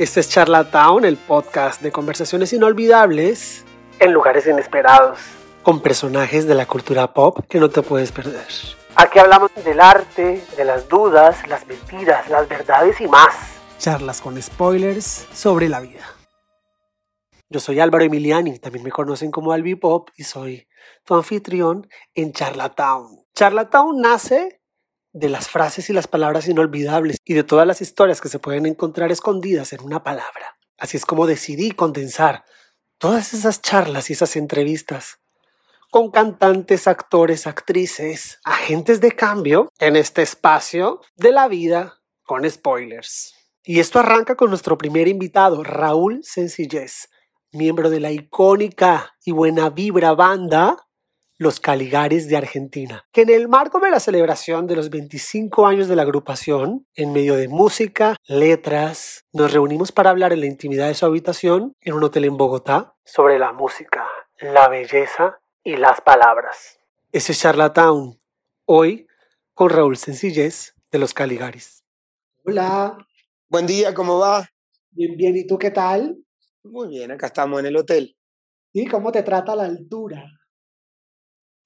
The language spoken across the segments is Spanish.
Este es Charlatown, el podcast de conversaciones inolvidables en lugares inesperados, con personajes de la cultura pop que no te puedes perder. Aquí hablamos del arte, de las dudas, las mentiras, las verdades y más. Charlas con spoilers sobre la vida. Yo soy Álvaro Emiliani, también me conocen como Albi Pop y soy tu anfitrión en Charlatown. Charlatown nace de las frases y las palabras inolvidables y de todas las historias que se pueden encontrar escondidas en una palabra. Así es como decidí condensar todas esas charlas y esas entrevistas con cantantes, actores, actrices, agentes de cambio en este espacio de la vida con spoilers. Y esto arranca con nuestro primer invitado, Raúl Sencillez, miembro de la icónica y buena vibra banda los Caligares de Argentina, que en el marco de la celebración de los 25 años de la agrupación, en medio de música, letras, nos reunimos para hablar en la intimidad de su habitación en un hotel en Bogotá sobre la música, la belleza y las palabras. Ese es Charlatown, hoy con Raúl Sencillez de los Caligaris. Hola. Buen día, ¿cómo va? Bien, bien, ¿y tú qué tal? Muy bien, acá estamos en el hotel. ¿Y cómo te trata la altura?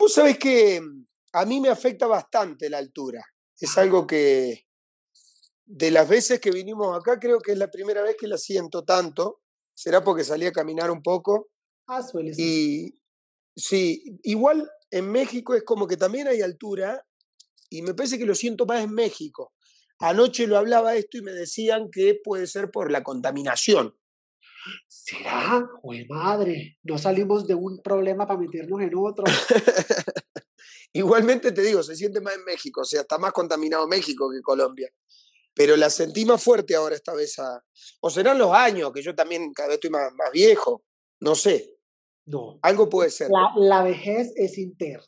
Vos sabés que mm, a mí me afecta bastante la altura. Es algo que de las veces que vinimos acá, creo que es la primera vez que la siento tanto. Será porque salí a caminar un poco. Ah, suele Y sí, igual en México es como que también hay altura y me parece que lo siento más en México. Anoche lo hablaba esto y me decían que puede ser por la contaminación. ¿Será? ¡Jue madre! No salimos de un problema para meternos en otro. Igualmente te digo, se siente más en México, o sea, está más contaminado México que Colombia. Pero la sentí más fuerte ahora esta vez. O serán los años, que yo también cada vez estoy más, más viejo. No sé. No. Algo puede ser. La, vejez es interna.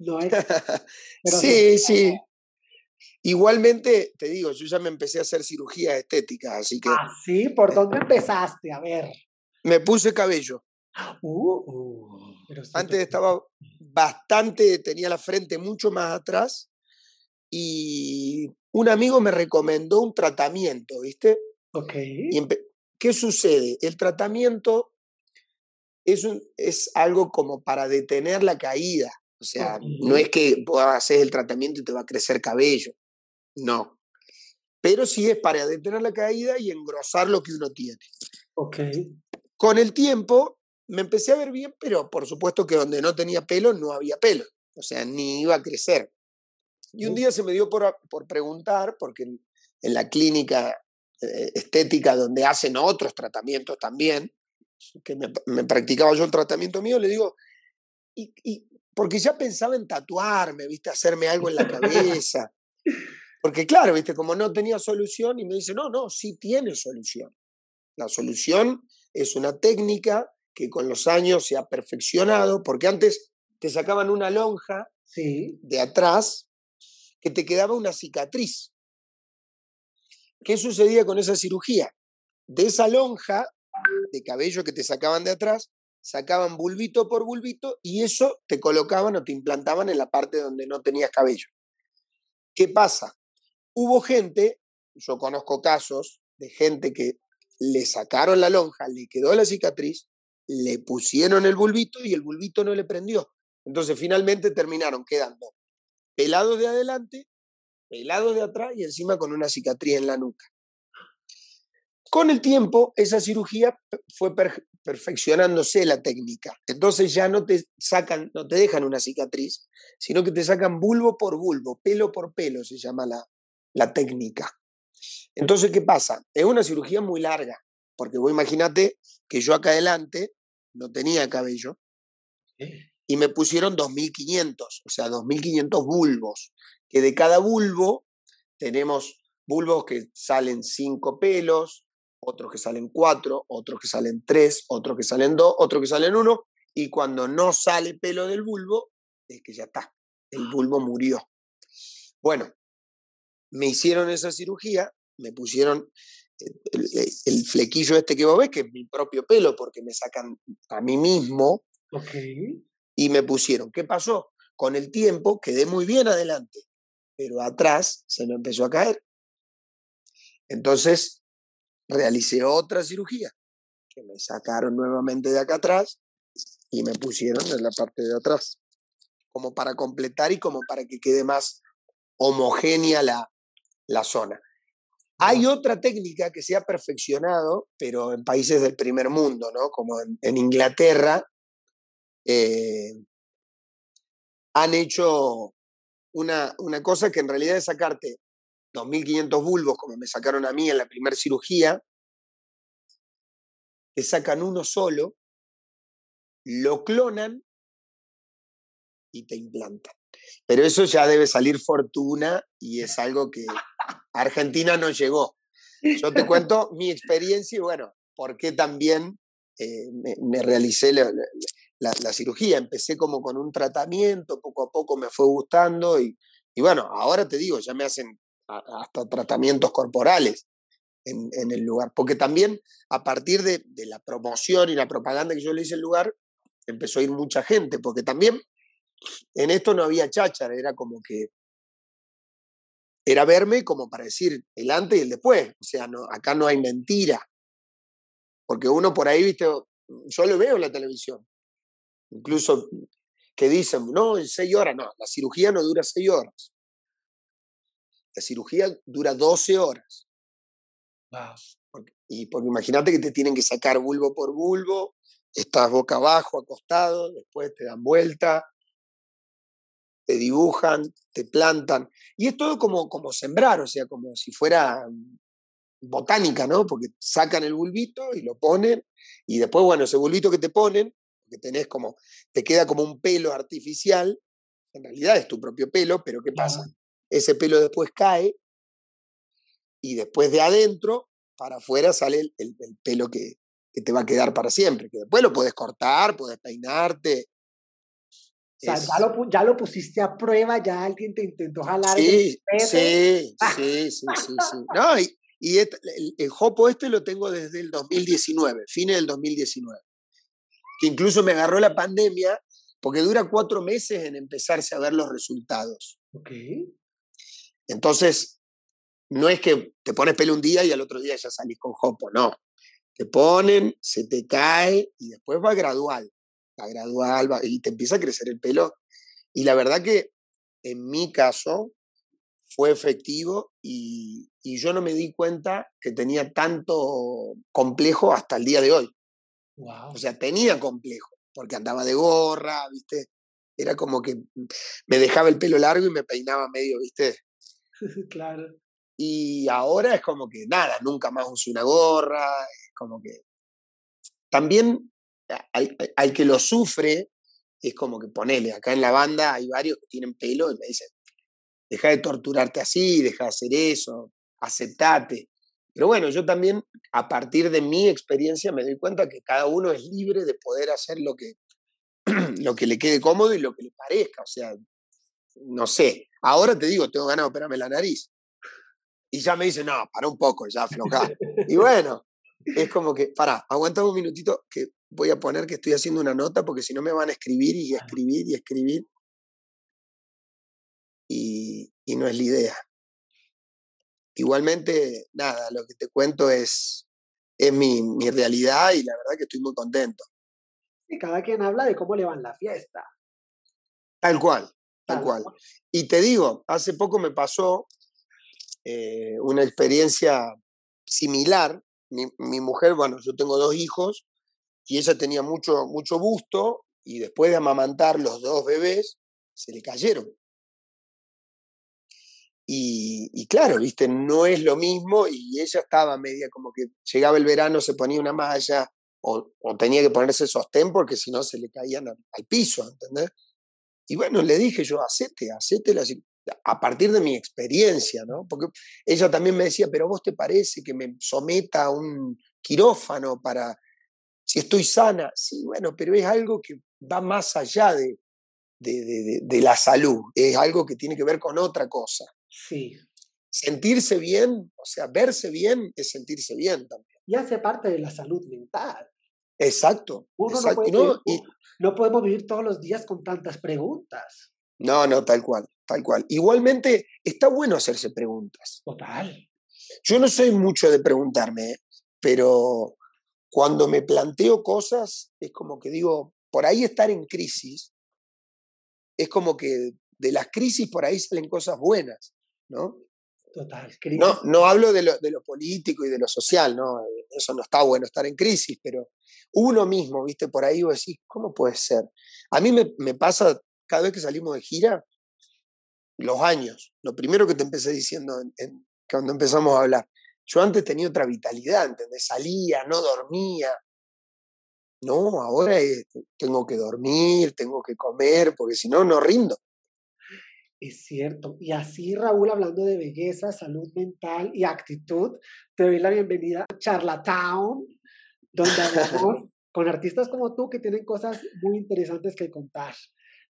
No es. sí, sí. Igualmente, te digo, yo ya me empecé a hacer cirugía estética, así que... Ah, sí, ¿por dónde empezaste? A ver. Me puse cabello. Uh, uh, Antes estaba bastante, tenía la frente mucho más atrás y un amigo me recomendó un tratamiento, ¿viste? Ok. ¿Qué sucede? El tratamiento es, un, es algo como para detener la caída. O sea, no es que vos hacer el tratamiento y te va a crecer cabello. No. Pero sí es para detener la caída y engrosar lo que uno tiene. Ok. Con el tiempo me empecé a ver bien, pero por supuesto que donde no tenía pelo no había pelo. O sea, ni iba a crecer. Y un día se me dio por, por preguntar, porque en, la clínica eh, estética donde hacen otros tratamientos también, que me, practicaba yo el tratamiento mío, le digo, ¿y, ¿y, porque ya pensaba en tatuarme, ¿viste? Hacerme algo en la cabeza. Porque claro, ¿viste? Como no tenía solución y me dice, no, no, sí tiene solución. La solución es una técnica que con los años se ha perfeccionado, porque antes te sacaban una lonja sí. de atrás que te quedaba una cicatriz. ¿Qué sucedía con esa cirugía? De esa lonja de cabello que te sacaban de atrás, sacaban bulbito por bulbito y eso te colocaban o te implantaban en la parte donde no tenías cabello. ¿Qué pasa? Hubo gente, yo conozco casos de gente que le sacaron la lonja, le quedó la cicatriz, le pusieron el bulbito y el bulbito no le prendió. Entonces finalmente terminaron quedando pelados de adelante, pelados de atrás y encima con una cicatriz en la nuca. Con el tiempo, esa cirugía fue perfeccionándose la técnica. Entonces ya no te sacan, no te dejan una cicatriz, sino que te sacan bulbo por bulbo, pelo por pelo, se llama la, la técnica. Entonces, ¿qué pasa? Es una cirugía muy larga, porque vos imagínate que yo acá adelante no tenía cabello y me pusieron 2.500, o sea, 2.500 bulbos, que de cada bulbo tenemos bulbos que salen cinco pelos, otros que salen cuatro, otros que salen tres, otros que salen dos, otros que salen uno, y cuando no sale pelo del bulbo, es que ya está, el bulbo murió. Bueno, me hicieron esa cirugía, me pusieron el, flequillo este que vos ves, que es mi propio pelo, porque me sacan a mí mismo, y me pusieron. ¿Qué pasó? Con el tiempo quedé muy bien adelante, pero atrás se me empezó a caer. Entonces realicé otra cirugía, que me sacaron nuevamente de acá atrás y me pusieron en la parte de atrás, como para completar y como para que quede más homogénea la, la zona. Hay otra técnica que se ha perfeccionado, pero en países del primer mundo, ¿no? Como en, Inglaterra, eh, han hecho una, una, cosa que en realidad es sacarte 2.500 bulbos, como me sacaron a mí en la primera cirugía, te sacan uno solo, lo clonan y te implantan. Pero eso ya debe salir fortuna y es algo que Argentina no llegó. Yo te cuento mi experiencia y bueno, por qué también eh, me, realicé la, cirugía. Empecé como con un tratamiento, poco a poco me fue gustando y, bueno, ahora te digo, ya me hacen hasta tratamientos corporales en, el lugar. Porque también a partir de, de la promoción y la propaganda que yo le hice al lugar, empezó a ir mucha gente, porque también en esto no había cháchara, era como que era verme como para decir el antes y el después. O sea, no, acá no hay mentira. Porque uno por ahí, viste, yo lo veo en la televisión. Incluso que dicen, no, en seis horas, no, la cirugía no dura seis horas. La cirugía dura 12 horas. y porque imagínate que te tienen que sacar bulbo por bulbo, estás boca abajo, acostado, después te dan vuelta, te dibujan, te plantan. Y es todo como, como sembrar, o sea, como si fuera botánica, ¿no? Porque sacan el bulbito y lo ponen, y después, bueno, ese bulbito que te ponen, que tenés como, te queda como un pelo artificial, en realidad es tu propio pelo, pero ¿qué pasa? Ese pelo después cae y después de adentro para afuera sale el, el, pelo que, que, te va a quedar para siempre, que después lo puedes cortar, puedes peinarte, sea, ya, lo, ya lo pusiste a prueba, ya alguien te intentó jalar. Sí, sí, sí, sí, sí, No, y, y el, el, Jopo este lo tengo desde el 2019, fines del 2019. Que incluso me agarró la pandemia, porque dura cuatro meses en empezarse a ver los resultados. Ok. Entonces, no es que te pones pelo un día y al otro día ya salís con Jopo, no. Te ponen, se te cae y después va gradual gradual y te empieza a crecer el pelo. Y la verdad que en mi caso fue efectivo y, yo no me di cuenta que tenía tanto complejo hasta el día de hoy. O sea, tenía complejo, porque andaba de gorra, ¿viste? Era como que me dejaba el pelo largo y me peinaba medio, ¿viste? claro. Y ahora es como que nada, nunca más uso una gorra, es como que... También al, que lo sufre, es como que ponele, acá en la banda hay varios que tienen pelo y me dicen, deja de torturarte así, deja de hacer eso, aceptate. Pero bueno, yo también, a partir de mi experiencia, me doy cuenta que cada uno es libre de poder hacer lo que, lo que le quede cómodo y lo que le parezca. O sea, no sé. Ahora te digo, tengo ganas de operarme la nariz. Y ya me dicen, no, para un poco, ya aflojar. y bueno, es como que, para, aguanta un minutito que voy a poner que estoy haciendo una nota porque si no me van a escribir y escribir y escribir. Y, no es la idea. Igualmente, nada, lo que te cuento es, es mi, mi realidad y la verdad que estoy muy contento. Y cada quien habla de cómo le va en la fiesta. Tal cual, tal, cual. Y te digo, hace poco me pasó eh, una experiencia similar. Mi, mi, mujer, bueno, yo tengo dos hijos y ella tenía mucho, mucho busto y después de amamantar los dos bebés, se le cayeron. Y, claro, viste, no es lo mismo y ella estaba media como que llegaba el verano, se ponía una malla o, tenía que ponerse sostén porque si no se le caían al, piso, ¿entendés? Y bueno, le dije yo, hacete, hacete la, a partir de mi experiencia, ¿no? Porque ella también me decía, pero vos te parece que me someta a un quirófano para si estoy sana, sí, bueno, pero es algo que va más allá de, de, la salud, es algo que tiene que ver con otra cosa. Sí. Sentirse bien, o sea, verse bien es sentirse bien también. Y hace parte de la salud mental. Exacto. No, podemos vivir todos los días con tantas preguntas. No, no, tal cual, tal cual. Igualmente, está bueno hacerse preguntas. Total. Yo no soy mucho de preguntarme, ¿eh? pero cuando me planteo cosas, es como que digo, por ahí estar en crisis, es como que de las crisis por ahí salen cosas buenas, ¿no? Total. No, no hablo de lo, de lo político y de lo social, ¿no? Eso no está bueno estar en crisis, pero uno mismo, ¿viste? Por ahí vos decís, ¿cómo puede ser? A mí me, me pasa cada vez que salimos de gira, los años, lo primero que te empecé diciendo cuando empezamos a hablar, yo antes tenía otra vitalidad, ¿entendés? Salía, no dormía. No, ahora tengo que dormir, tengo que comer, porque si no, no rindo. Es cierto. Y así, Raúl, hablando de belleza, salud mental y actitud, te doy la bienvenida a Charlatown, donde hablamos con artistas como tú que tienen cosas muy interesantes que contar.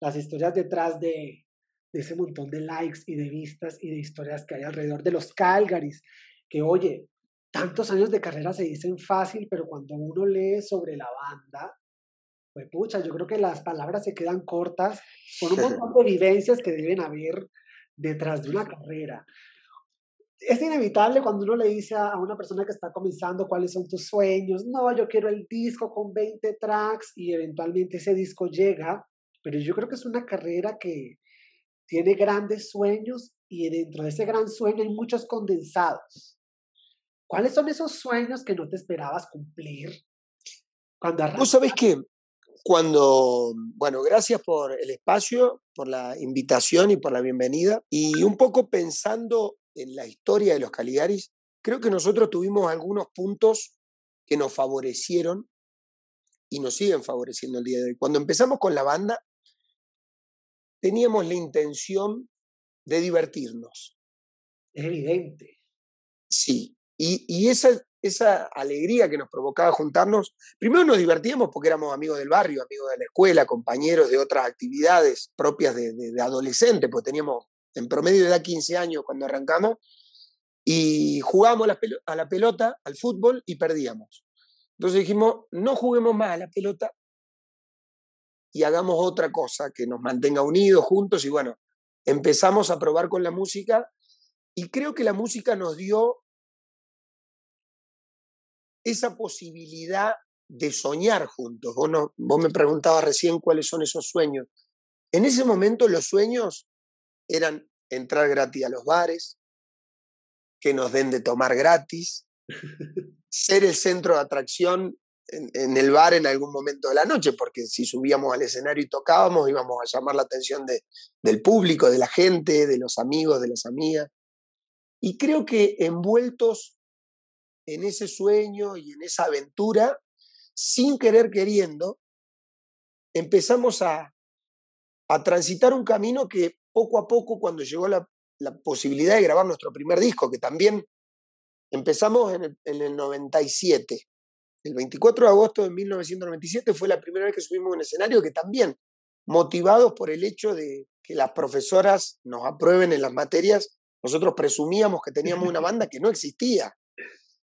Las historias detrás de, de ese montón de likes y de vistas y de historias que hay alrededor de los Calgaris, que oye, tantos años de carrera se dicen fácil, pero cuando uno lee sobre la banda, pues pucha, yo creo que las palabras se quedan cortas con un montón de vivencias que deben haber detrás de una carrera. Es inevitable cuando uno le dice a una persona que está comenzando cuáles son tus sueños. No, yo quiero el disco con 20 tracks y eventualmente ese disco llega, pero yo creo que es una carrera que tiene grandes sueños y dentro de ese gran sueño hay muchos condensados. ¿Cuáles son esos sueños que no te esperabas cumplir cuando Vos sabés que cuando, bueno, gracias por el espacio, por la invitación y por la bienvenida. Y un poco pensando en la historia de los Caligaris, creo que nosotros tuvimos algunos puntos que nos favorecieron y nos siguen favoreciendo el día de hoy. Cuando empezamos con la banda, teníamos la intención de divertirnos. Es evidente. Sí, y, esa, alegría que nos provocaba juntarnos, primero nos divertíamos porque éramos amigos del barrio, amigos de la escuela, compañeros de otras actividades propias de, de, adolescente, pues teníamos en promedio de edad 15 años cuando arrancamos, y jugábamos a la pelota, al fútbol, y perdíamos. Entonces dijimos, no juguemos más a la pelota y hagamos otra cosa que nos mantenga unidos, juntos, y bueno, empezamos a probar con la música, y creo que la música nos dio esa posibilidad de soñar juntos. Vos, vos me preguntabas recién cuáles son esos sueños. En ese momento los sueños eran entrar gratis a los bares, que nos den de tomar gratis, ser el centro de atracción en, el bar en algún momento de la noche, porque si subíamos al escenario y tocábamos íbamos a llamar la atención de, del público, de la gente, de los amigos, de las amigas. Y creo que envueltos en ese sueño y en esa aventura, sin querer queriendo, empezamos a, transitar un camino que poco a poco, cuando llegó la, posibilidad de grabar nuestro primer disco, que también empezamos en el, en el 97, el 24 de agosto de 1997 fue la primera vez que subimos un escenario que también, motivados por el hecho de que las profesoras nos aprueben en las materias, nosotros presumíamos que teníamos una banda que no existía.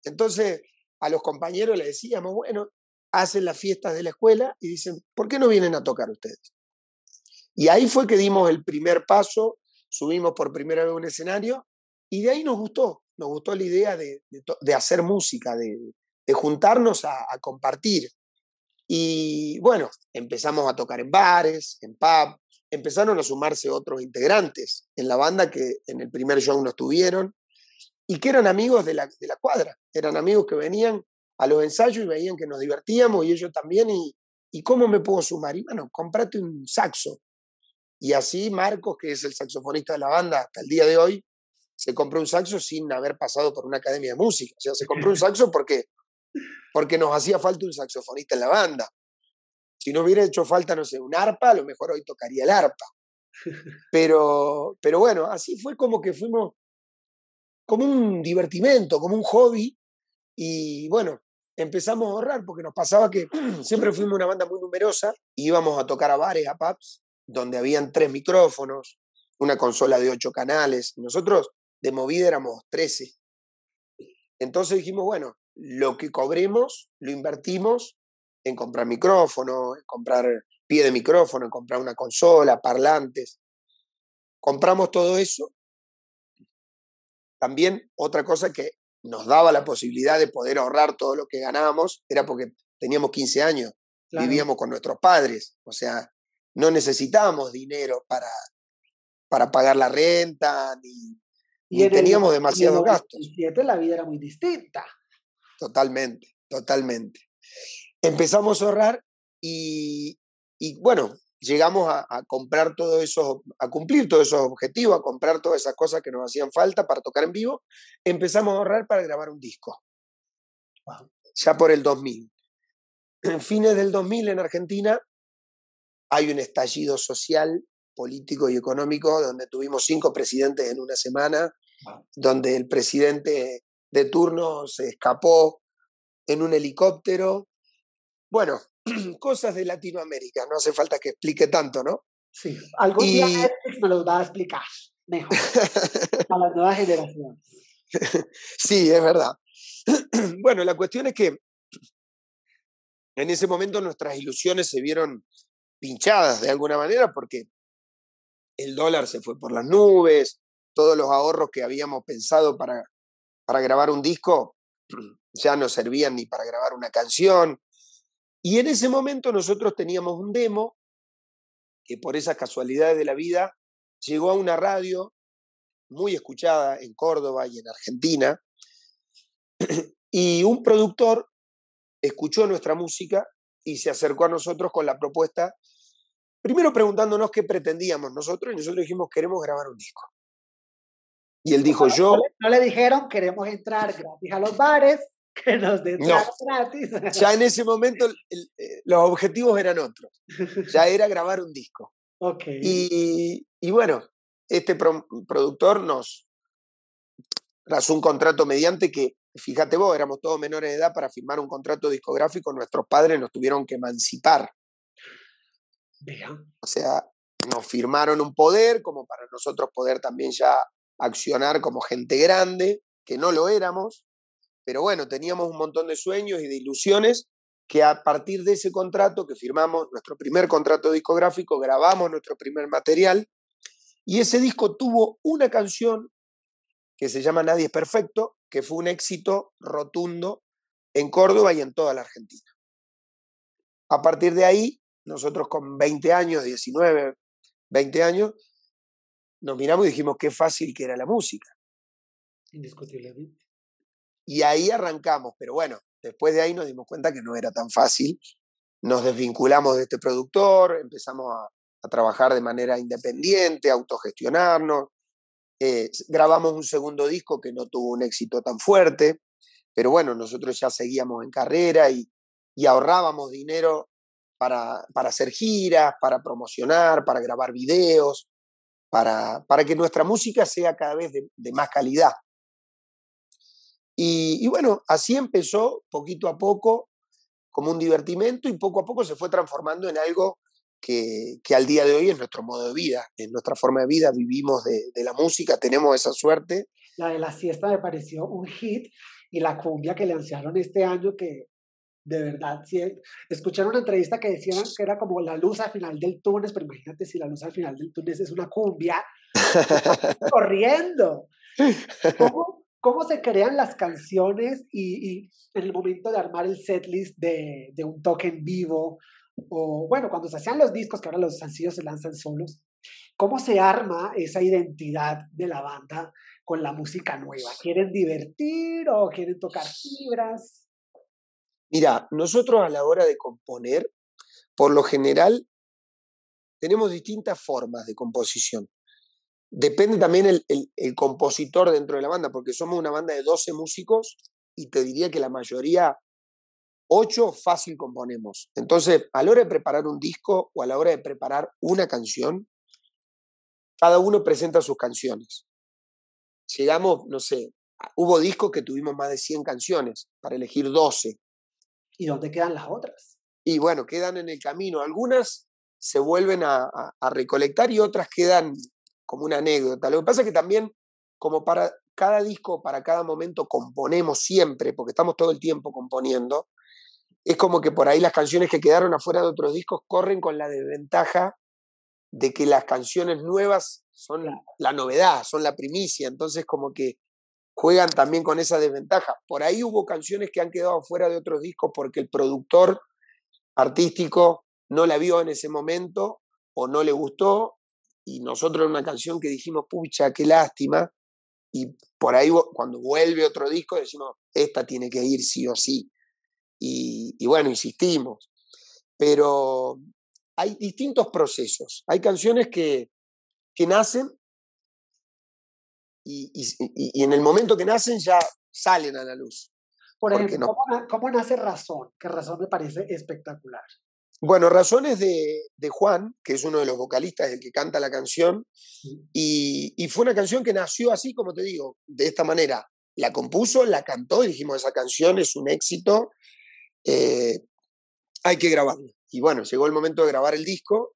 Entonces, a los compañeros les decíamos, bueno, hacen las fiestas de la escuela y dicen, ¿por qué no vienen a tocar ustedes? Y ahí fue que dimos el primer paso, subimos por primera vez un escenario y de ahí nos gustó, nos gustó la idea de, hacer música, de, juntarnos a, a, compartir. Y bueno, empezamos a tocar en bares, en pub, empezaron a sumarse otros integrantes en la banda que en el primer show no estuvieron y que eran amigos de la, de la cuadra, eran amigos que venían a los ensayos y veían que nos divertíamos y ellos también, y, y cómo me puedo sumar, y bueno, comprate un saxo. Y así Marcos, que es el saxofonista de la banda hasta el día de hoy, se compró un saxo sin haber pasado por una academia de música. O sea, se compró un saxo porque, porque nos hacía falta un saxofonista en la banda. Si no hubiera hecho falta, no sé, un arpa, a lo mejor hoy tocaría el arpa. Pero, pero bueno, así fue como que fuimos como un divertimento, como un hobby. Y bueno, empezamos a ahorrar porque nos pasaba que siempre fuimos una banda muy numerosa y íbamos a tocar a bares, a pubs, donde habían tres micrófonos, una consola de ocho canales. Nosotros de movida éramos trece. Entonces dijimos, bueno, lo que cobremos lo invertimos en comprar micrófono, en comprar pie de micrófono, en comprar una consola, parlantes. Compramos todo eso también otra cosa que nos daba la posibilidad de poder ahorrar todo lo que ganábamos, era porque teníamos 15 años, vivíamos con nuestros padres, o sea, no necesitábamos dinero para, para pagar la renta, ni, y teníamos demasiados gastos. En la vida era muy distinta. Totalmente, totalmente. Empezamos a ahorrar y, y bueno, llegamos a, comprar todos esos, a cumplir todos esos objetivos, a comprar todas esas cosas que nos hacían falta para tocar en vivo, empezamos a ahorrar para grabar un disco. Ya por el 2000. En fines del 2000 en Argentina hay un estallido social, político y económico donde tuvimos cinco presidentes en una semana, donde el presidente de turno se escapó en un helicóptero. Bueno, cosas de Latinoamérica, no hace falta que explique tanto, ¿no? Sí, algún día Netflix me lo va a explicar mejor a las nuevas generaciones. Sí, es verdad. Bueno, la cuestión es que en ese momento nuestras ilusiones se vieron pinchadas de alguna manera porque el dólar se fue por las nubes, todos los ahorros que habíamos pensado para, para grabar un disco ya no servían ni para grabar una canción. Y en ese momento nosotros teníamos un demo que por esas casualidades de la vida llegó a una radio muy escuchada en Córdoba y en Argentina. Y un productor escuchó nuestra música y se acercó a nosotros con la propuesta, primero preguntándonos qué pretendíamos nosotros, y nosotros dijimos, queremos grabar un disco. Y él dijo, yo... No le dijeron, queremos entrar gratis a los bares, que nos den gratis. Ya en ese momento eh, los objetivos eran otros. Ya era grabar un disco. Okay. Y, y bueno, este productor nos tras un contrato mediante que, fíjate vos, éramos todos menores de edad para firmar un contrato discográfico, nuestros padres nos tuvieron que emancipar. O sea, nos firmaron un poder como para nosotros poder también ya accionar como gente grande, que no lo éramos, pero bueno, teníamos un montón de sueños y de ilusiones que a partir de ese contrato que firmamos, nuestro primer contrato discográfico, grabamos nuestro primer material y ese disco tuvo una canción que se llama Nadie es Perfecto, que fue un éxito rotundo en Córdoba y en toda la Argentina. A partir de ahí, nosotros con 20 años, 19, 20 años, nos miramos y dijimos qué fácil que era la música. Indiscutiblemente. Y ahí arrancamos, pero bueno, después de ahí nos dimos cuenta que no era tan fácil. Nos desvinculamos de este productor, empezamos a, trabajar de manera independiente, autogestionarnos. Eh, grabamos un segundo disco que no tuvo un éxito tan fuerte, pero bueno, nosotros ya seguíamos en carrera y, ahorrábamos dinero para, para, hacer giras, para promocionar, para grabar videos, para, para que nuestra música sea cada vez de más calidad. Y, bueno, así empezó poquito a poco como un divertimento y poco a poco se fue transformando en algo que, que, al día de hoy es nuestro modo de vida, es nuestra forma de vida, vivimos de, de, la música, tenemos esa suerte. La de la siesta me pareció un hit y la cumbia que lanzaron este año que de verdad, sí, escucharon una entrevista que decían que era como la luz al final del túnel, pero imagínate si la luz al final del túnel es una cumbia corriendo. ¿Cómo, cómo se crean las canciones y, en el momento de armar el setlist de, de un toque en vivo, o bueno, cuando se hacían los discos, que ahora los sencillos se lanzan solos, ¿cómo se arma esa identidad de la banda con la música nueva? ¿Quieren divertir o quieren tocar fibras? Mira, nosotros a la hora de componer, por lo general, tenemos distintas formas de composición. Depende también el, el, compositor dentro de la banda, porque somos una banda de 12 músicos y te diría que la mayoría, 8 fácil componemos. Entonces, a la hora de preparar un disco o a la hora de preparar una canción, cada uno presenta sus canciones. Llegamos, no sé, hubo discos que tuvimos más de 100 canciones para elegir 12. ¿Y dónde quedan las otras? Y bueno, quedan en el camino. Algunas se vuelven a, a recolectar y otras quedan como una anécdota. Lo que pasa es que también, como para cada disco, para cada momento componemos siempre, porque estamos todo el tiempo componiendo, es como que por ahí las canciones que quedaron afuera de otros discos corren con la desventaja de que las canciones nuevas son la, novedad, son la primicia, entonces como que juegan también con esa desventaja. Por ahí hubo canciones que han quedado fuera de otros discos porque el productor artístico no la vio en ese momento o no le gustó y nosotros en una canción que dijimos, pucha, qué lástima, y por ahí cuando vuelve otro disco decimos, esta tiene que ir sí o sí. Y, y bueno, insistimos. Pero hay distintos procesos. Hay canciones que, que nacen y, en el momento que nacen ya salen a la luz. Por ejemplo, ¿cómo, nace Razón? Que Razón me parece espectacular. Bueno, Razón es de, Juan, que es uno de los vocalistas, el que canta la canción, y, fue una canción que nació así, como te digo, de esta manera. La compuso, la cantó y dijimos, esa canción es un éxito, eh, hay que grabarla. Y bueno, llegó el momento de grabar el disco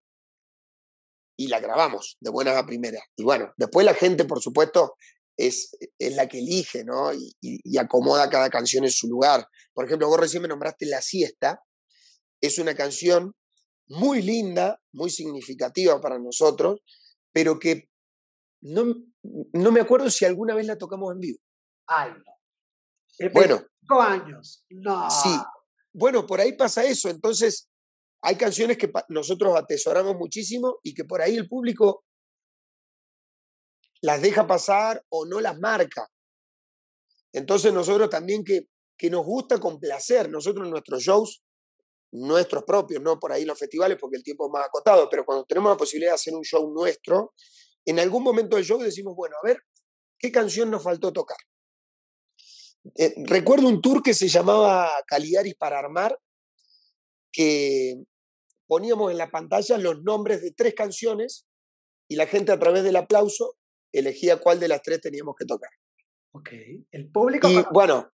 y la grabamos de buenas a primeras. Y bueno, después la gente, por supuesto, es, es la que elige, ¿no? Y, acomoda cada canción en su lugar. Por ejemplo, vos recién me nombraste La Siesta. Es una canción muy linda, muy significativa para nosotros, pero que no, no me acuerdo si alguna vez la tocamos en vivo. Ay, no. Bueno. Cinco años. No. Sí. Bueno, por ahí pasa eso. Entonces, hay canciones que nosotros atesoramos muchísimo y que por ahí el público las deja pasar o no las marca. Entonces nosotros también que, que nos gusta complacer, nosotros en nuestros shows, nuestros propios, no por ahí los festivales porque el tiempo es más acotado, pero cuando tenemos la posibilidad de hacer un show nuestro, en algún momento del show decimos, bueno, a ver, ¿qué canción nos faltó tocar? Eh, recuerdo un tour que se llamaba Caligaris para Armar, que poníamos en la pantalla los nombres de tres canciones y la gente a través del aplauso elegía cuál de las tres teníamos que tocar. Ok, el público... Y bueno,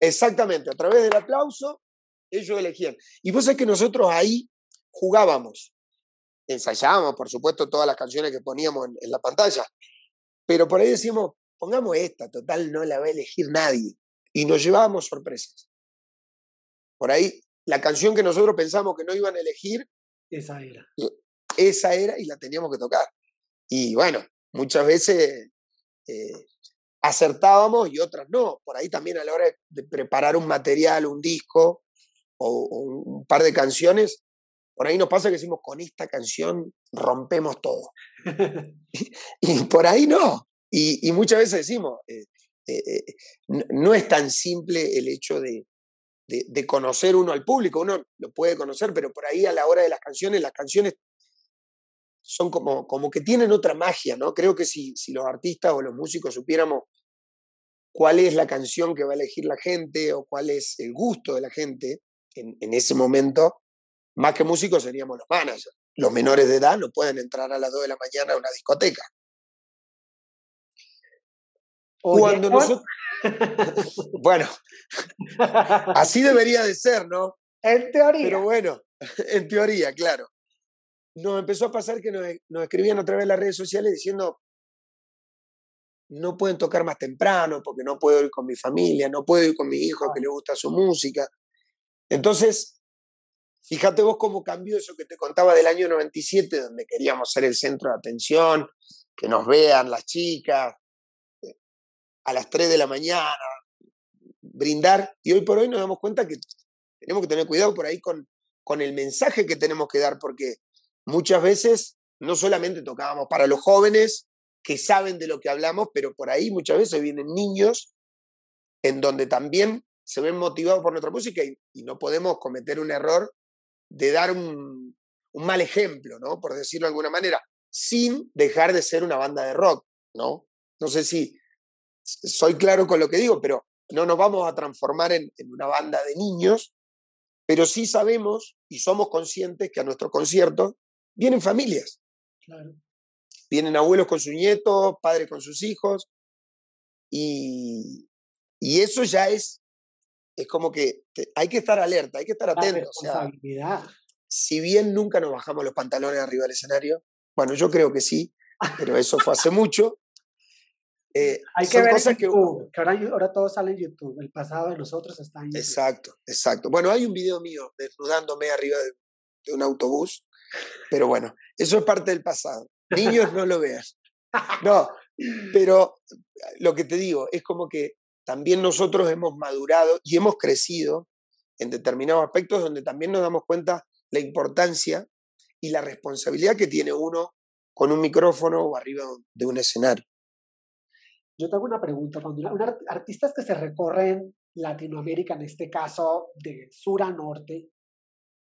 exactamente, a través del aplauso ellos elegían. Y vos sabés que nosotros ahí jugábamos, ensayábamos, por supuesto, todas las canciones que poníamos en, en la pantalla, pero por ahí decíamos, pongamos esta, total, no la va a elegir nadie. Y nos llevábamos sorpresas. Por ahí la canción que nosotros pensamos que no iban a elegir. Esa era. Esa era y la teníamos que tocar. Y bueno, muchas veces eh, acertábamos y otras no. Por ahí también a la hora de preparar un material, un disco o, un par de canciones, por ahí nos pasa que decimos, con esta canción rompemos todo. y, por ahí no. Y, muchas veces decimos, eh, eh, no es tan simple el hecho de, de, conocer uno al público. Uno lo puede conocer, pero por ahí a la hora de las canciones, las canciones son como, como que tienen otra magia, ¿no? Creo que si, si los artistas o los músicos supiéramos cuál es la canción que va a elegir la gente o cuál es el gusto de la gente en, en ese momento, más que músicos seríamos los managers. Los menores de edad no pueden entrar a las 2 de la mañana a una discoteca. Cuando nosotros... bueno, así debería de ser, ¿no? En teoría. Pero bueno, en teoría, claro. Nos empezó a pasar que nos, escribían a través de las redes sociales diciendo, no pueden tocar más temprano porque no puedo ir con mi familia, no puedo ir con mi hijo que le gusta su música. Entonces, fíjate vos cómo cambió eso que te contaba del año 97, donde queríamos ser el centro de atención, que nos vean las chicas, a las 3 de la mañana, brindar, y hoy por hoy nos damos cuenta que tenemos que tener cuidado por ahí con, con el mensaje que tenemos que dar, porque muchas veces no solamente tocábamos para los jóvenes que saben de lo que hablamos, pero por ahí muchas veces vienen niños en donde también se ven motivados por nuestra música y, no podemos cometer un error de dar un, un, mal ejemplo, ¿no? Por decirlo de alguna manera, sin dejar de ser una banda de rock, ¿no? No sé si, soy claro con lo que digo, pero no nos vamos a transformar en, una banda de niños, pero sí sabemos y somos conscientes que a nuestro concierto vienen familias. Vienen abuelos con sus nietos, padres con sus hijos, y, eso ya es, es como que hay que estar alerta, hay que estar atento. si bien nunca nos bajamos los pantalones arriba del escenario, bueno, yo creo que sí, pero eso fue hace mucho. Eh, Hay que ver cosas que, ahora, ahora, todo sale en YouTube, el pasado de nosotros está en YouTube. Exacto, exacto. Bueno, hay un video mío desnudándome arriba de, un autobús, pero bueno, eso es parte del pasado. Niños, no lo veas. No, Pero lo que te digo es como que también nosotros hemos madurado y hemos crecido en determinados aspectos donde también nos damos cuenta la importancia y la responsabilidad que tiene uno con un micrófono o arriba de un escenario. Yo tengo una pregunta. Cuando artistas que se recorren Latinoamérica, en este caso de sur a norte,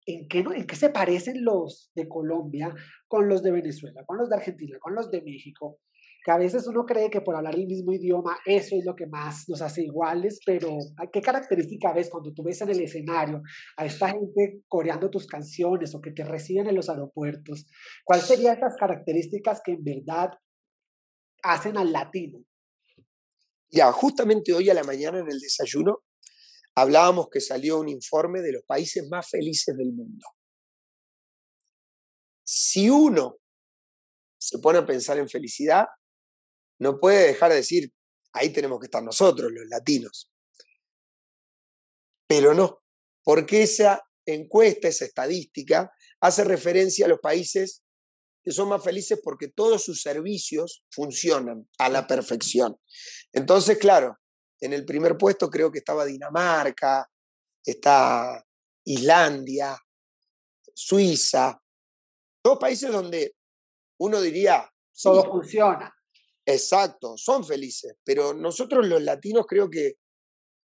¿en qué, ¿en qué se parecen los de Colombia con los de Venezuela, con los de Argentina, con los de México? Que a veces uno cree que por hablar el mismo idioma eso es lo que más nos hace iguales, pero ¿qué característica ves cuando tú ves en el escenario a esta gente coreando tus canciones o que te reciben en los aeropuertos? ¿Cuáles serían esas características que en verdad hacen al latino? Ya, justamente hoy a la mañana en el desayuno hablábamos que salió un informe de los países más felices del mundo. Si uno se pone a pensar en felicidad, no puede dejar de decir, ahí tenemos que estar nosotros, los latinos. Pero no, porque esa encuesta, esa estadística, hace referencia a los países que son más felices porque todos sus servicios funcionan a la perfección. Entonces, claro, en el primer puesto creo que estaba Dinamarca, está Islandia, Suiza, todos países donde uno diría... Todo funciona. Exacto, son felices, pero nosotros los latinos creo que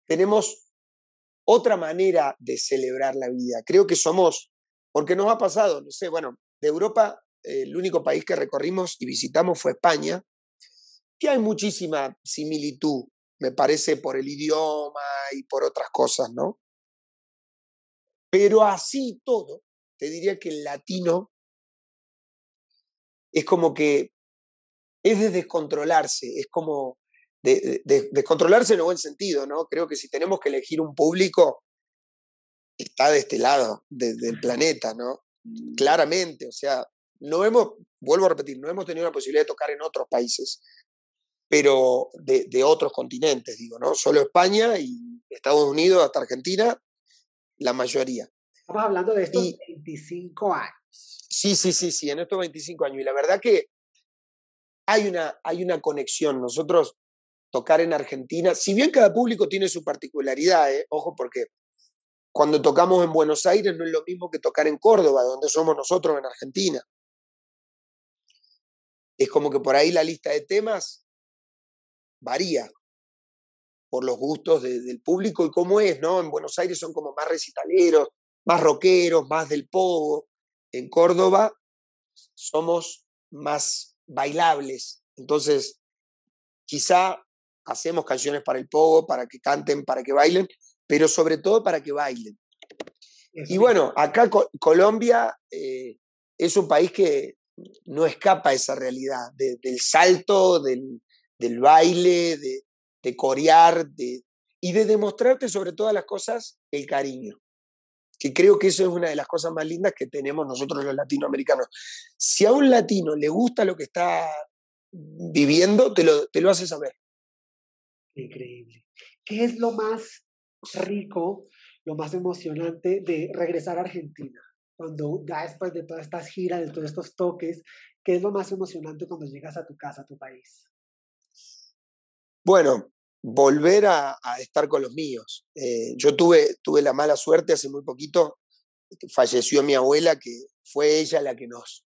tenemos otra manera de celebrar la vida. Creo que somos, porque nos ha pasado, no sé, bueno, de Europa el único país que recorrimos y visitamos fue España, que hay muchísima similitud, me parece, por el idioma y por otras cosas, ¿no? Pero así todo, te diría que el latino es como que es de descontrolarse, es como de, descontrolarse en el buen sentido, ¿no? Creo que si tenemos que elegir un público, está de este lado del planeta, ¿no? Claramente, o sea, no hemos, vuelvo a repetir, no hemos tenido la posibilidad de tocar en otros países, pero de, otros continentes, digo, ¿no? Solo España y Estados Unidos hasta Argentina, la mayoría. Estamos hablando de estos 25 años. Sí, sí, sí, sí, en estos 25 años. Y la verdad que hay una, hay una conexión. Nosotros tocar en Argentina, si bien cada público tiene su particularidad, ¿eh? ojo, porque cuando tocamos en Buenos Aires no es lo mismo que tocar en Córdoba, donde somos nosotros en Argentina. Es como que por ahí la lista de temas varía por los gustos del público y cómo es, ¿no? En Buenos Aires son como más recitaleros, más rockeros, más del pogo. En Córdoba somos más bailables. Entonces, quizá hacemos canciones para el pogo, para que canten, para que bailen, pero sobre todo para que bailen. Y bueno, acá Colombia eh, es un país que no escapa a esa realidad del salto, del, baile, de, corear de, y de demostrarte sobre todas las cosas el cariño que creo que eso es una de las cosas más lindas que tenemos nosotros los latinoamericanos. Si a un latino le gusta lo que está viviendo, te lo, te lo hace saber. Increíble. ¿Qué es lo más rico, lo más emocionante de regresar a Argentina? Cuando ya después de todas estas giras, de todos estos toques, ¿qué es lo más emocionante cuando llegas a tu casa, a tu país? Bueno, volver a, estar con los míos. Eh, yo tuve, tuve la mala suerte hace muy poquito, falleció mi abuela, que fue ella la que nos,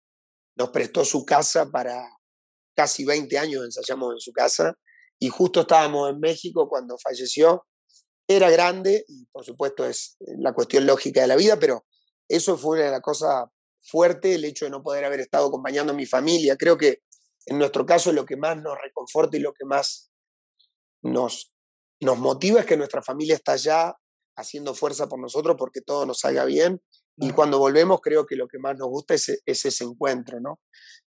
nos prestó su casa para casi 20 años, ensayamos en su casa, y justo estábamos en México cuando falleció. Era grande, y por supuesto es la cuestión lógica de la vida, pero eso fue una de las cosas fuertes, el hecho de no poder haber estado acompañando a mi familia. Creo que en nuestro caso lo que más nos reconforta y lo que más nos, nos motiva es que nuestra familia está allá haciendo fuerza por nosotros porque todo nos salga bien. Y cuando volvemos creo que lo que más nos gusta es, ese encuentro, ¿no?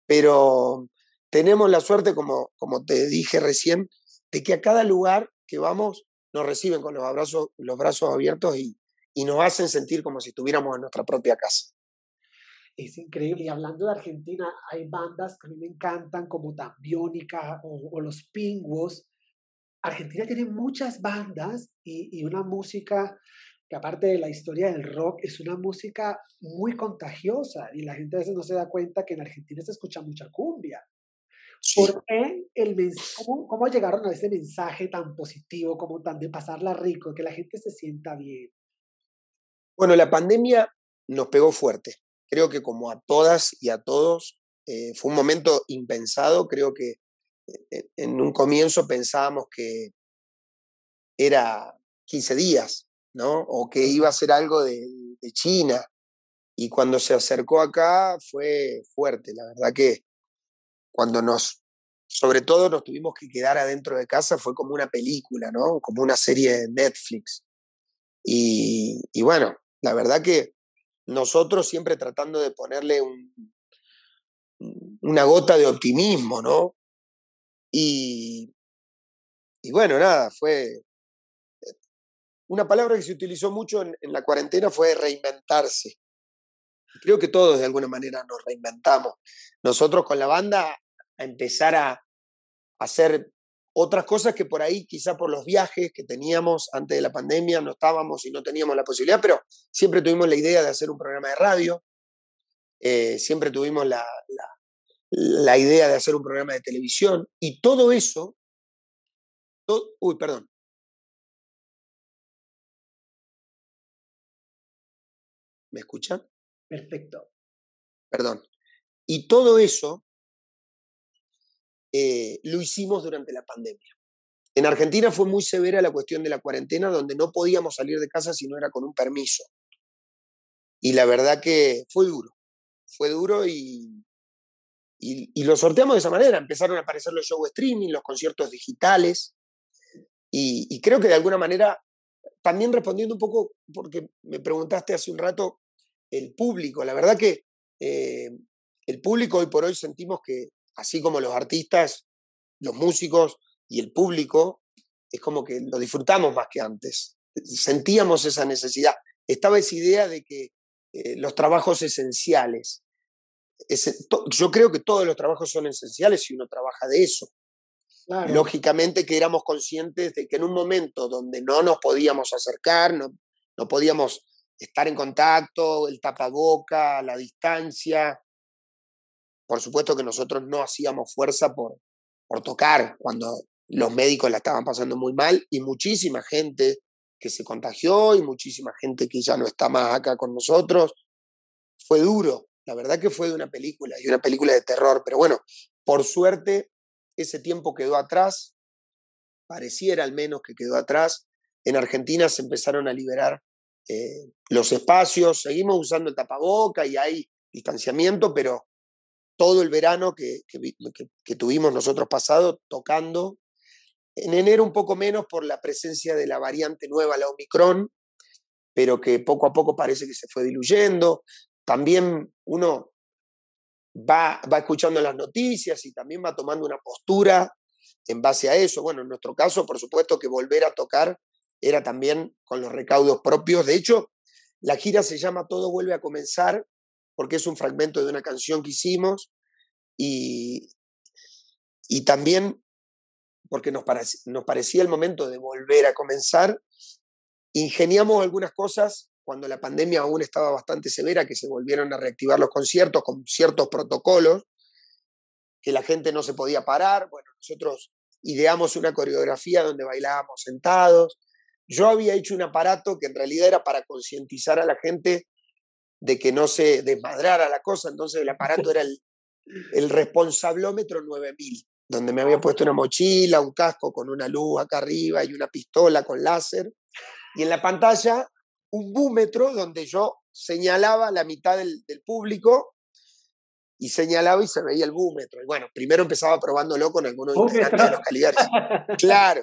Pero tenemos la suerte, como, como te dije recién, de que a cada lugar que vamos nos reciben con los, abrazos, los brazos abiertos y, y nos hacen sentir como si estuviéramos en nuestra propia casa. Es increíble. Y hablando de Argentina, hay bandas que a mí me encantan, como Tambiónica o, o Los Pingüos, Argentina tiene muchas bandas y, una música que aparte de la historia del rock, es una música muy contagiosa y la gente a veces no se da cuenta que en Argentina se escucha mucha cumbia. ¿Por qué el cómo, cómo, llegaron a ese mensaje tan positivo, como tan de pasarla rico, que la gente se sienta bien? Bueno, la pandemia nos pegó fuerte. Creo que como a todas y a todos, eh, fue un momento impensado. Creo que en un comienzo pensábamos que era 15 días, ¿no? O que iba a ser algo de, de China. Y cuando se acercó acá fue fuerte. La verdad que cuando nos, sobre todo nos tuvimos que quedar adentro de casa, fue como una película, ¿no? Como una serie de Netflix. Y, y bueno, la verdad que nosotros siempre tratando de ponerle un, una gota de optimismo, ¿no? Y, y bueno, nada, fue... Una palabra que se utilizó mucho en, la cuarentena fue reinventarse. Creo que todos de alguna manera nos reinventamos. Nosotros con la banda a empezar a hacer otras cosas que por ahí, quizá por los viajes que teníamos antes de la pandemia, no estábamos y no teníamos la posibilidad, pero siempre tuvimos la idea de hacer un programa de radio, eh, siempre tuvimos la, idea de hacer un programa de televisión y todo eso, uy, perdón. ¿Me escuchan? Perfecto. Perdón. Y todo eso eh, lo hicimos durante la pandemia. En Argentina fue muy severa la cuestión de la cuarentena, donde no podíamos salir de casa si no era con un permiso. Y la verdad que fue duro, fue duro y, y, lo sorteamos de esa manera. Empezaron a aparecer los shows streaming, los conciertos digitales. Y, creo que de alguna manera, también respondiendo un poco, porque me preguntaste hace un rato, el público. La verdad que eh, el público hoy por hoy sentimos que así como los artistas, los músicos y el público, es como que lo disfrutamos más que antes. Sentíamos esa necesidad. Estaba esa idea de que eh, los trabajos esenciales, yo creo que todos los trabajos son esenciales si uno trabaja de eso. Lógicamente que éramos conscientes de que en un momento donde no nos podíamos acercar, no, no podíamos estar en contacto, el tapaboca, la distancia, por supuesto que nosotros no hacíamos fuerza por, por tocar cuando los médicos la estaban pasando muy mal y muchísima gente que se contagió y muchísima gente que ya no está más acá con nosotros. Fue duro, la verdad que fue de una película y una película de terror, pero bueno, por suerte ese tiempo quedó atrás, pareciera al menos que quedó atrás. En Argentina se empezaron a liberar eh, los espacios, seguimos usando el tapaboca y hay distanciamiento, pero todo el verano que, que, tuvimos nosotros pasado tocando. En enero un poco menos por la presencia de la variante nueva, la Omicron, pero que poco a poco parece que se fue diluyendo. También uno va, va escuchando las noticias y también va tomando una postura en base a eso. Bueno, en nuestro caso, por supuesto que volver a tocar era también con los recaudos propios. De hecho, la gira se llama Todo vuelve a comenzar porque es un fragmento de una canción que hicimos y, y también porque nos, nos parecía el momento de volver a comenzar. Ingeniamos algunas cosas cuando la pandemia aún estaba bastante severa, que se volvieron a reactivar los conciertos con ciertos protocolos, que la gente no se podía parar. Bueno, nosotros ideamos una coreografía donde bailábamos sentados. Yo había hecho un aparato que en realidad era para concientizar a la gente de que no se desmadrara la cosa, entonces el aparato era el, el responsablómetro 9000, donde me había puesto una mochila, un casco con una luz acá arriba y una pistola con láser, y en la pantalla un búmetro donde yo señalaba la mitad del, público y señalaba y se veía el búmetro. Y bueno, primero empezaba probándolo con algunos integrantes de los Caligaris. Claro.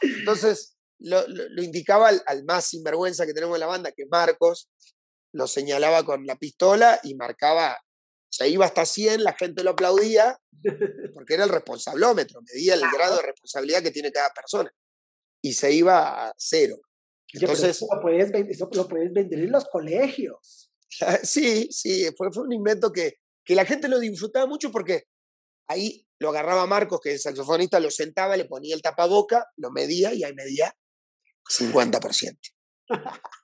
Entonces, lo, indicaba al, al, más sinvergüenza que tenemos en la banda, que es Marcos, lo señalaba con la pistola y marcaba, se iba hasta 100, la gente lo aplaudía, porque era el responsablómetro, medía el grado de responsabilidad que tiene cada persona. Y se iba a cero. Entonces, eso, lo puedes, vender en los colegios. Sí, sí, fue, fue un invento que, que la gente lo disfrutaba mucho porque ahí lo agarraba Marcos, que es el saxofonista, lo sentaba, le ponía el tapaboca, lo medía y ahí medía 50%.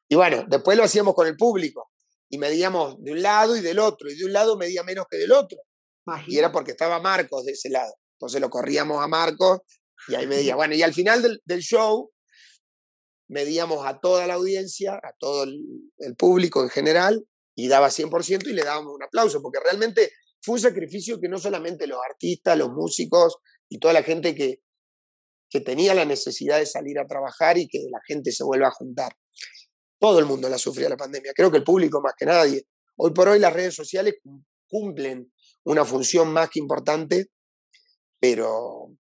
Y bueno, después lo hacíamos con el público y medíamos de un lado y del otro, y de un lado medía menos que del otro. Y era porque estaba Marcos de ese lado. Entonces lo corríamos a Marcos y ahí medía. Bueno, y al final del, del show medíamos a toda la audiencia, a todo el, público en general, y daba 100% y le dábamos un aplauso, porque realmente fue un sacrificio que no solamente los artistas, los músicos y toda la gente que, que tenía la necesidad de salir a trabajar y que la gente se vuelva a juntar. Todo el mundo la sufrió la pandemia, creo que el público más que nadie. Hoy por hoy las redes sociales cumplen una función más que importante, pero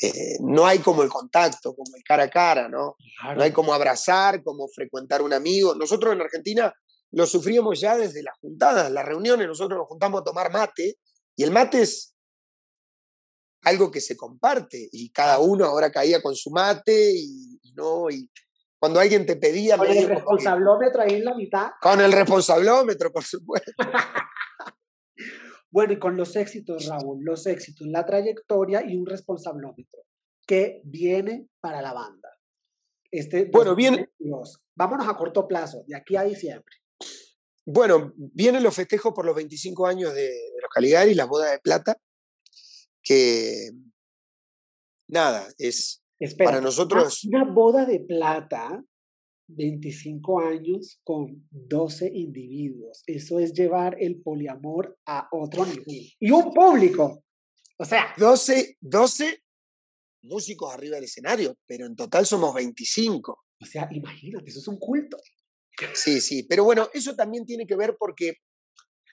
eh, no hay como el contacto, como el cara a cara, ¿no? No hay como abrazar, como frecuentar un amigo. Nosotros en Argentina lo sufríamos ya desde las juntadas, las reuniones, nosotros nos juntamos a tomar mate y el mate es algo que se comparte y cada uno ahora caía con su mate y, no, y cuando alguien te pedía... Con el responsablómetro ahí en la mitad. Con el responsablómetro, por supuesto. bueno, y con los éxitos, Raúl, los éxitos, la trayectoria y un responsablómetro que viene para la banda. Este bueno, viene... Vámonos a corto plazo, de aquí a diciembre. Bueno, vienen los festejos por los 25 años de, los Caligaris, las bodas de plata, que nada, es para nosotros... Una boda de plata, 25 años con 12 individuos. Eso es llevar el poliamor a otro nivel. Y un público. O sea... 12, 12 músicos arriba del escenario, pero en total somos 25. O sea, imagínate, eso es un culto. Sí, sí, pero bueno, eso también tiene que ver porque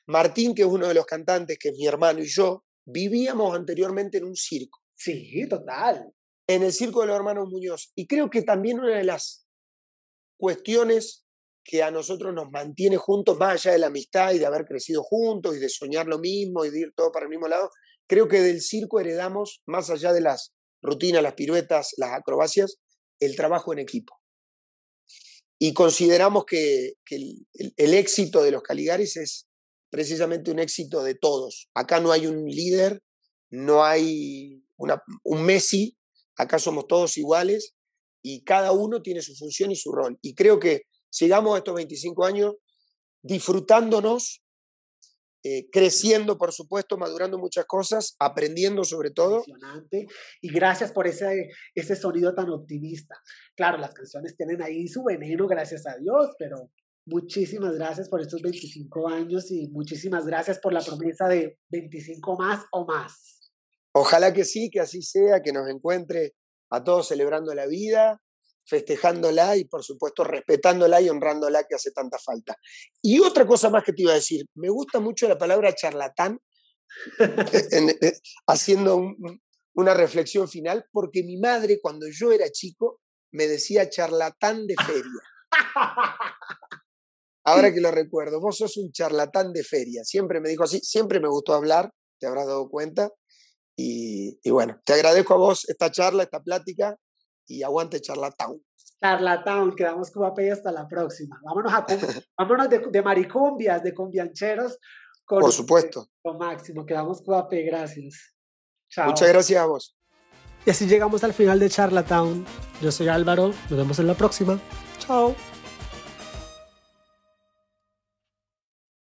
Martín, que es uno de los cantantes, que es mi hermano y yo, vivíamos anteriormente en un circo. Sí, total. En el circo de los hermanos Muñoz. Y creo que también una de las cuestiones que a nosotros nos mantiene juntos, más allá de la amistad y de haber crecido juntos y de soñar lo mismo y de ir todo para el mismo lado, creo que del circo heredamos, más allá de las rutinas, las piruetas, las acrobacias, el trabajo en equipo. Y consideramos que, el, éxito de los Caligaris es precisamente un éxito de todos. Acá no hay un líder, no hay un Messi, acá somos todos iguales y cada uno tiene su función y su rol. Y creo que sigamos estos 25 años disfrutándonos eh, creciendo, por supuesto, madurando muchas cosas, aprendiendo sobre todo. Y gracias por ese, ese sonido tan optimista. Claro, las canciones tienen ahí su veneno, gracias a Dios, pero muchísimas gracias por estos 25 años y muchísimas gracias por la promesa de 25 más o más. Ojalá que sí, que así sea, que nos encuentre a todos celebrando la vida, festejándola y por supuesto respetándola y honrándola que hace tanta falta. Y otra cosa más que te iba a decir, me gusta mucho la palabra charlatán, eh, eh, haciendo una reflexión final, porque mi madre cuando yo era chico me decía charlatán de feria. Ahora que lo recuerdo, vos sos un charlatán de feria. Siempre me dijo así, siempre me gustó hablar, te habrás dado cuenta. Y, y bueno, te agradezco a vos esta charla, esta plática y aguante Charlatown. Charlatown, quedamos con y hasta la próxima. Vámonos, a, vámonos de, de, maricumbias, de combiancheros. Con, Por supuesto. Con Máximo, quedamos con gracias. Chao. Muchas gracias a vos. Y así llegamos al final de Charlatown. Yo soy Álvaro, nos vemos en la próxima. Chao.